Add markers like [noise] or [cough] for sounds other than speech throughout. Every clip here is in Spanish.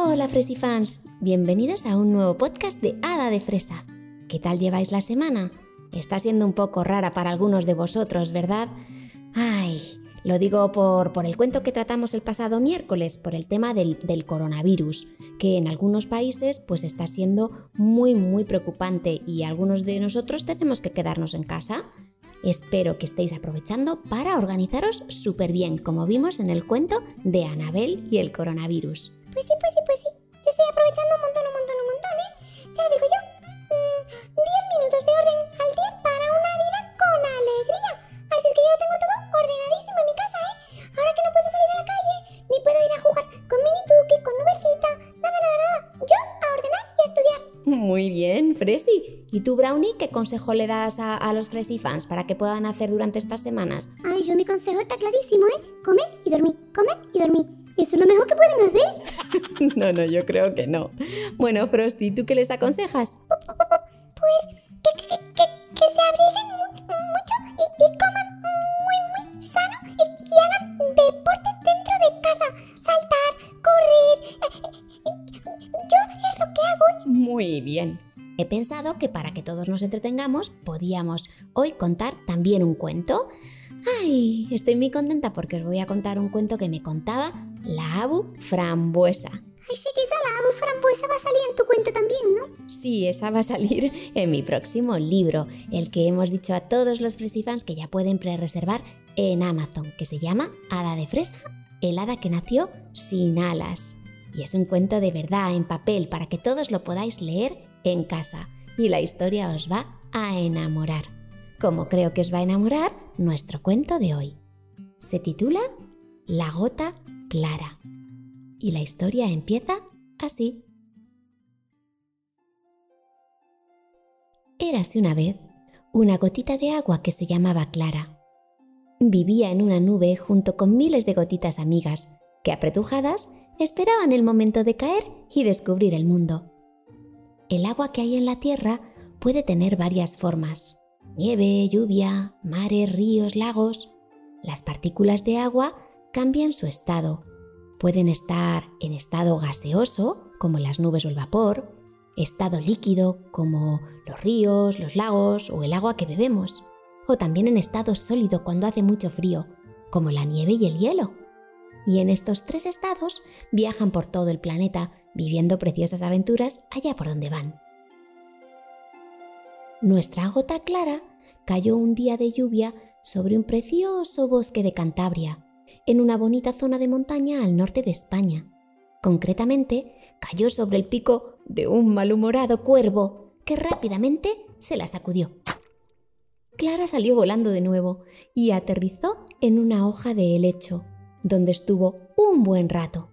Hola Fresifans, bienvenidos a un nuevo podcast de Hada de Fresa. ¿Qué tal lleváis la semana? Está siendo un poco rara para algunos de vosotros, ¿verdad? Ay, lo digo por, por el cuento que tratamos el pasado miércoles, por el tema del, del, coronavirus, que en algunos países pues está siendo muy muy preocupante y algunos de nosotros tenemos que quedarnos en casa. Espero que estéis aprovechando para organizaros súper bien, como vimos en el cuento de Anabel y el coronavirus. Pues sí, pues sí, pues sí. Yo estoy aprovechando un montón, un montón, un montón, ¿eh? Ya lo digo yo. 10 mm, minutos de orden al día para una vida con alegría. Así es que yo lo tengo todo ordenadísimo en mi casa, ¿eh? Ahora que no puedo salir a la calle, ni puedo ir a jugar con mini tuki, con nubecita, nada, nada, nada. Yo a ordenar y a estudiar. Muy bien, Fresi. ¿Y tú, Brownie, qué consejo le das a, a los Fresi fans para que puedan hacer durante estas semanas? Ay, yo mi consejo está clarísimo, ¿eh? Come y dormir, come y dormir. Eso es lo mejor que pueden hacer. [laughs] no, no, yo creo que no. Bueno, Frosty, ¿tú qué les aconsejas? Pues que, que, que, que se abriguen mu mucho y, y, coman muy, muy sano y, y, hagan deporte dentro de casa. Saltar, correr. Yo es lo que hago. Muy bien. He pensado que para que todos nos entretengamos, podíamos hoy contar también un cuento. Ay, estoy muy contenta porque os voy a contar un cuento que me contaba la Abu Frambuesa. Ay, chiquisa, la Abu Frambuesa va a salir en tu cuento también, ¿no? Sí, esa va a salir en mi próximo libro, el que hemos dicho a todos los fresifans que ya pueden pre-reservar en Amazon, que se llama Hada de Fresa, el hada que nació sin alas. Y es un cuento de verdad en papel para que todos lo podáis leer en casa. Y la historia os va a enamorar. Como creo que os va a enamorar nuestro cuento de hoy. Se titula La gota clara. Y la historia empieza así. Érase una vez una gotita de agua que se llamaba Clara. Vivía en una nube junto con miles de gotitas amigas que, apretujadas, esperaban el momento de caer y descubrir el mundo. El agua que hay en la tierra puede tener varias formas. Nieve, lluvia, mares, ríos, lagos. Las partículas de agua cambian su estado. Pueden estar en estado gaseoso, como las nubes o el vapor, estado líquido, como los ríos, los lagos o el agua que bebemos, o también en estado sólido cuando hace mucho frío, como la nieve y el hielo. Y en estos tres estados viajan por todo el planeta, viviendo preciosas aventuras allá por donde van. Nuestra gota clara cayó un día de lluvia sobre un precioso bosque de Cantabria, en una bonita zona de montaña al norte de España. Concretamente, cayó sobre el pico de un malhumorado cuervo que rápidamente se la sacudió. Clara salió volando de nuevo y aterrizó en una hoja de helecho, donde estuvo un buen rato.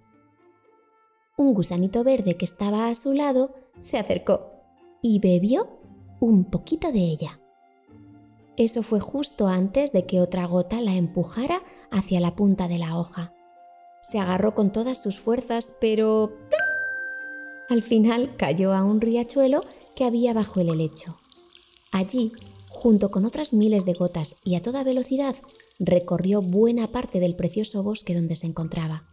Un gusanito verde que estaba a su lado se acercó y bebió un poquito de ella. Eso fue justo antes de que otra gota la empujara hacia la punta de la hoja. Se agarró con todas sus fuerzas, pero... Al final cayó a un riachuelo que había bajo el helecho. Allí, junto con otras miles de gotas y a toda velocidad, recorrió buena parte del precioso bosque donde se encontraba.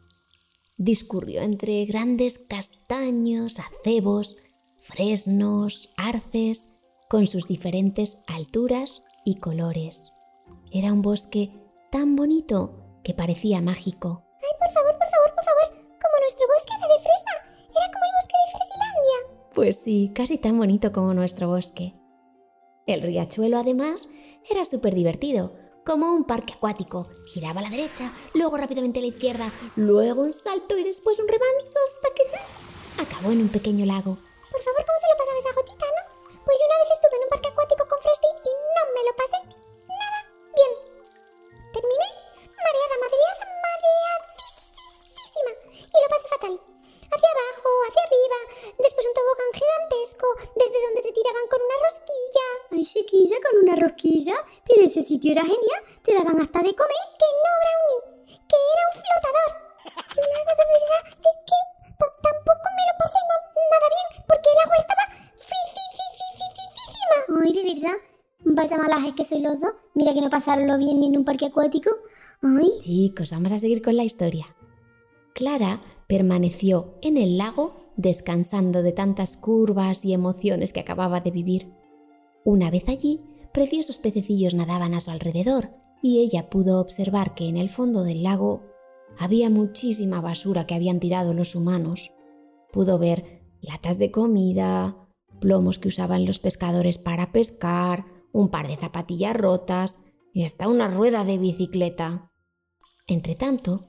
Discurrió entre grandes castaños, acebos, fresnos, arces, con sus diferentes alturas y colores. Era un bosque tan bonito que parecía mágico. ¡Ay, por favor, por favor, por favor! Como nuestro bosque de fresa. Era como el bosque de Fresilandia. Pues sí, casi tan bonito como nuestro bosque. El riachuelo, además, era súper divertido, como un parque acuático. Giraba a la derecha, luego rápidamente a la izquierda, luego un salto y después un remanso hasta que acabó en un pequeño lago. Por favor, ¿cómo se lo pasaba esa gotita, no? Pues yo una vez estuve en un parque acuático con Frosty y no me lo pasé nada bien. Terminé mareada, mareada, mareadísima y lo pasé fatal. Hacia abajo, hacia arriba, después un tobogán gigantesco, desde donde te tiraban con una rosquilla. Ay, chiquilla, con una rosquilla. Pero ese sitio era genial. Te daban hasta de comer. Que no, Brownie, que era un flotador. Yo la verdad es que tampoco me lo pasé nada bien porque el agua estaba Ay, de verdad. Vaya malajes que soy los dos. Mira que no pasarlo bien ni en un parque acuático. Ay. Chicos, vamos a seguir con la historia. Clara permaneció en el lago descansando de tantas curvas y emociones que acababa de vivir. Una vez allí, preciosos pececillos nadaban a su alrededor y ella pudo observar que en el fondo del lago había muchísima basura que habían tirado los humanos. Pudo ver latas de comida, plomos que usaban los pescadores para pescar, un par de zapatillas rotas y hasta una rueda de bicicleta. Entretanto,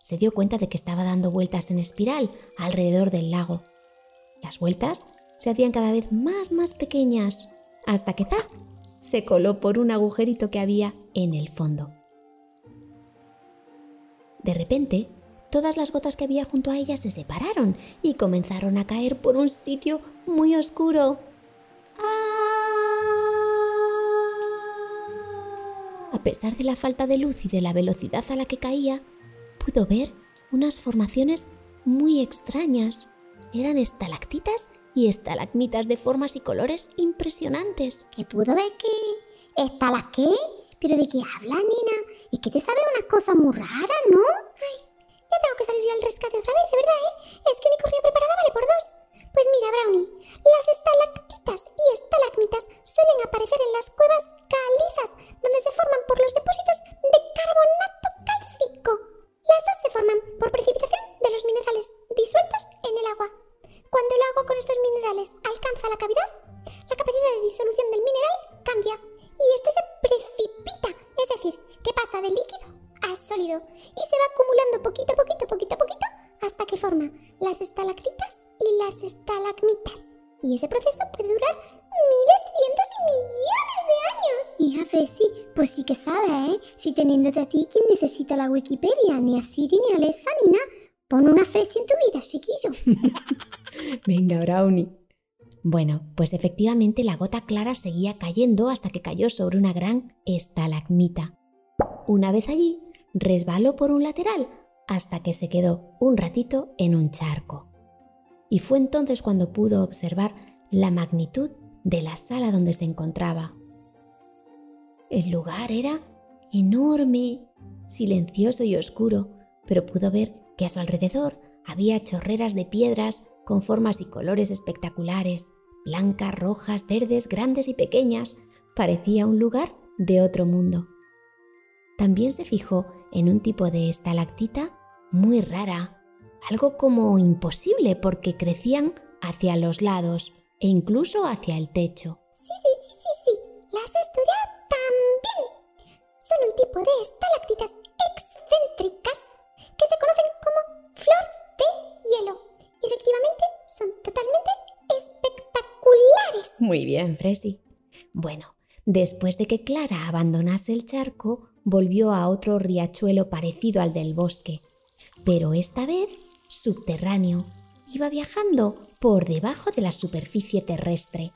se dio cuenta de que estaba dando vueltas en espiral alrededor del lago. Las vueltas se hacían cada vez más más pequeñas, hasta que ¡zas! se coló por un agujerito que había en el fondo. De repente, todas las gotas que había junto a ella se separaron y comenzaron a caer por un sitio muy oscuro. A pesar de la falta de luz y de la velocidad a la que caía, pudo ver unas formaciones muy extrañas. Eran estalactitas y estalagmitas de formas y colores impresionantes. ¿Que pudo ver que... ¿Esta qué? ¿Pero de qué habla, Nina? ¿Y que te sabe unas cosas muy raras, no? Ay, que salir al rescate otra vez, de verdad, ¿eh? Es que unicornio preparada vale por dos. Pues mira, Brownie, las estalactitas y estalagmitas suelen aparecer en las cuevas calizas, donde se forman por los depósitos de carbonato cálcico. Las dos se forman por precipitación Fresi, pues sí que sabes, ¿eh? Si teniéndote a ti, ¿quién necesita la Wikipedia? Ni a Siri, ni a Alexa, ni nada. Pon una Fresi en tu vida, chiquillo. [laughs] Venga, Brownie. Bueno, pues efectivamente la gota clara seguía cayendo hasta que cayó sobre una gran estalagmita. Una vez allí, resbaló por un lateral hasta que se quedó un ratito en un charco. Y fue entonces cuando pudo observar la magnitud de la sala donde se encontraba. El lugar era enorme, silencioso y oscuro, pero pudo ver que a su alrededor había chorreras de piedras con formas y colores espectaculares, blancas, rojas, verdes, grandes y pequeñas. Parecía un lugar de otro mundo. También se fijó en un tipo de estalactita muy rara, algo como imposible porque crecían hacia los lados e incluso hacia el techo. Sí, sí, sí, sí, sí. Las he estudiado. Son un tipo de estalactitas excéntricas que se conocen como flor de hielo. Efectivamente son totalmente espectaculares. Muy bien, Fresi. Bueno, después de que Clara abandonase el charco, volvió a otro riachuelo parecido al del bosque, pero esta vez subterráneo. Iba viajando por debajo de la superficie terrestre,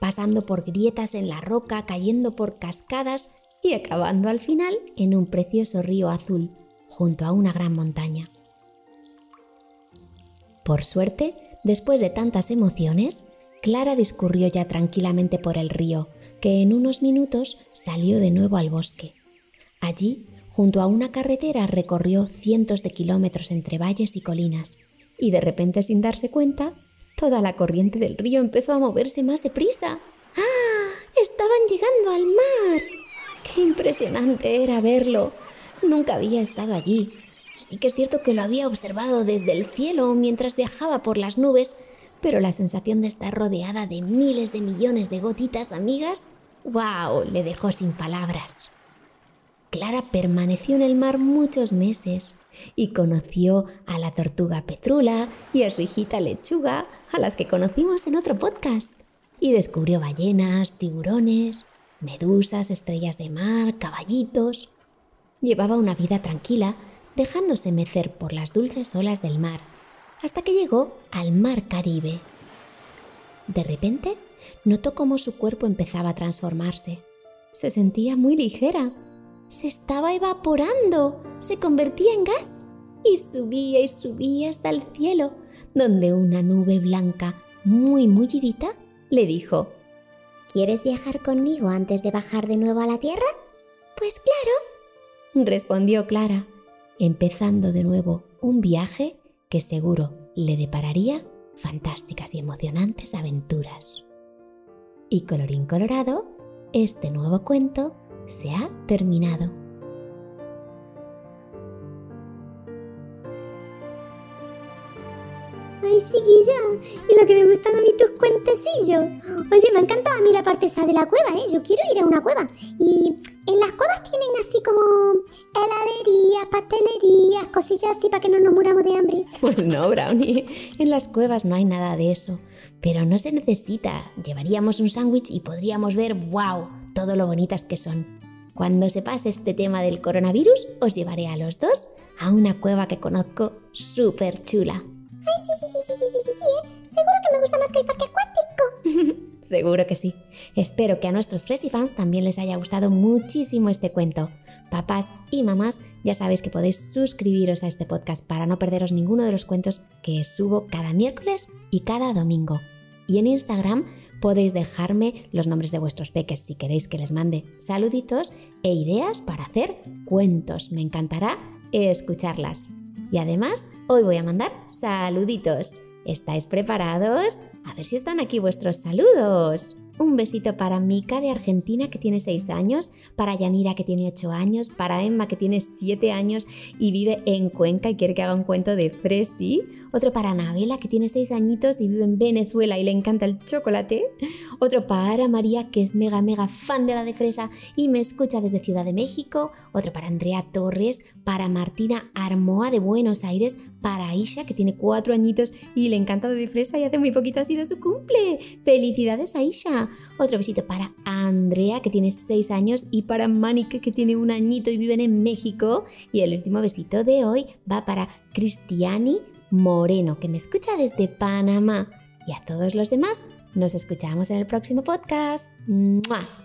pasando por grietas en la roca, cayendo por cascadas y acabando al final en un precioso río azul, junto a una gran montaña. Por suerte, después de tantas emociones, Clara discurrió ya tranquilamente por el río, que en unos minutos salió de nuevo al bosque. Allí, junto a una carretera, recorrió cientos de kilómetros entre valles y colinas, y de repente, sin darse cuenta, toda la corriente del río empezó a moverse más deprisa. ¡Ah! Estaban llegando al mar. ¡Qué impresionante era verlo! Nunca había estado allí. Sí que es cierto que lo había observado desde el cielo mientras viajaba por las nubes, pero la sensación de estar rodeada de miles de millones de gotitas amigas, ¡wow! le dejó sin palabras. Clara permaneció en el mar muchos meses y conoció a la tortuga Petrula y a su hijita Lechuga, a las que conocimos en otro podcast. Y descubrió ballenas, tiburones, medusas, estrellas de mar, caballitos. Llevaba una vida tranquila, dejándose mecer por las dulces olas del mar, hasta que llegó al mar Caribe. De repente, notó cómo su cuerpo empezaba a transformarse. Se sentía muy ligera se estaba evaporando, se convertía en gas y subía y subía hasta el cielo, donde una nube blanca muy mullidita le dijo, ¿Quieres viajar conmigo antes de bajar de nuevo a la Tierra? Pues claro, respondió Clara, empezando de nuevo un viaje que seguro le depararía fantásticas y emocionantes aventuras. Y colorín colorado, este nuevo cuento se ha terminado. chiquilla, y lo que me gustan a mí tus cuentecillos. Oye, me ha encantado a mí la parte esa de la cueva, ¿eh? Yo quiero ir a una cueva. Y en las cuevas tienen así como heladerías, pastelerías, cosillas así para que no nos muramos de hambre. [laughs] Pues no, Brownie, en las cuevas no hay nada de eso. Pero no se necesita. Llevaríamos un sándwich y podríamos ver, wow, todo lo bonitas que son. Cuando se pase este tema del coronavirus, os llevaré a los dos a una cueva que conozco súper chula. Ay, sí, sí, sí, Seguro que me gusta más que el parque acuático. [laughs] Seguro que sí. Espero que a nuestros Fresi fans también les haya gustado muchísimo este cuento. Papás y mamás, ya sabéis que podéis suscribiros a este podcast para no perderos ninguno de los cuentos que subo cada miércoles y cada domingo. Y en Instagram podéis dejarme los nombres de vuestros peques si queréis que les mande saluditos e ideas para hacer cuentos. Me encantará escucharlas. Y además, hoy voy a mandar saluditos. ¿Estáis preparados? A ver si están aquí vuestros saludos. Un besito para Mika de Argentina que tiene 6 años, para Yanira que tiene 8 años, para Emma que tiene 7 años y vive en Cuenca y quiere que haga un cuento de Fresi, otro para Anabela que tiene 6 añitos y vive en Venezuela y le encanta el chocolate, otro para María que es mega mega fan de la de fresa y me escucha desde Ciudad de México, otro para Andrea Torres, para Martina Armoa de Buenos Aires, para Aisha que tiene 4 añitos y le encanta de fresa y hace muy poquito ha sido su cumple. ¡Felicidades Aisha! Otro besito para Andrea que tiene 6 años y para Manike que tiene un añito y viven en México. Y el último besito de hoy va para Cristiani Moreno, que me escucha desde Panamá. Y a todos los demás, nos escuchamos en el próximo podcast. ¡Mua!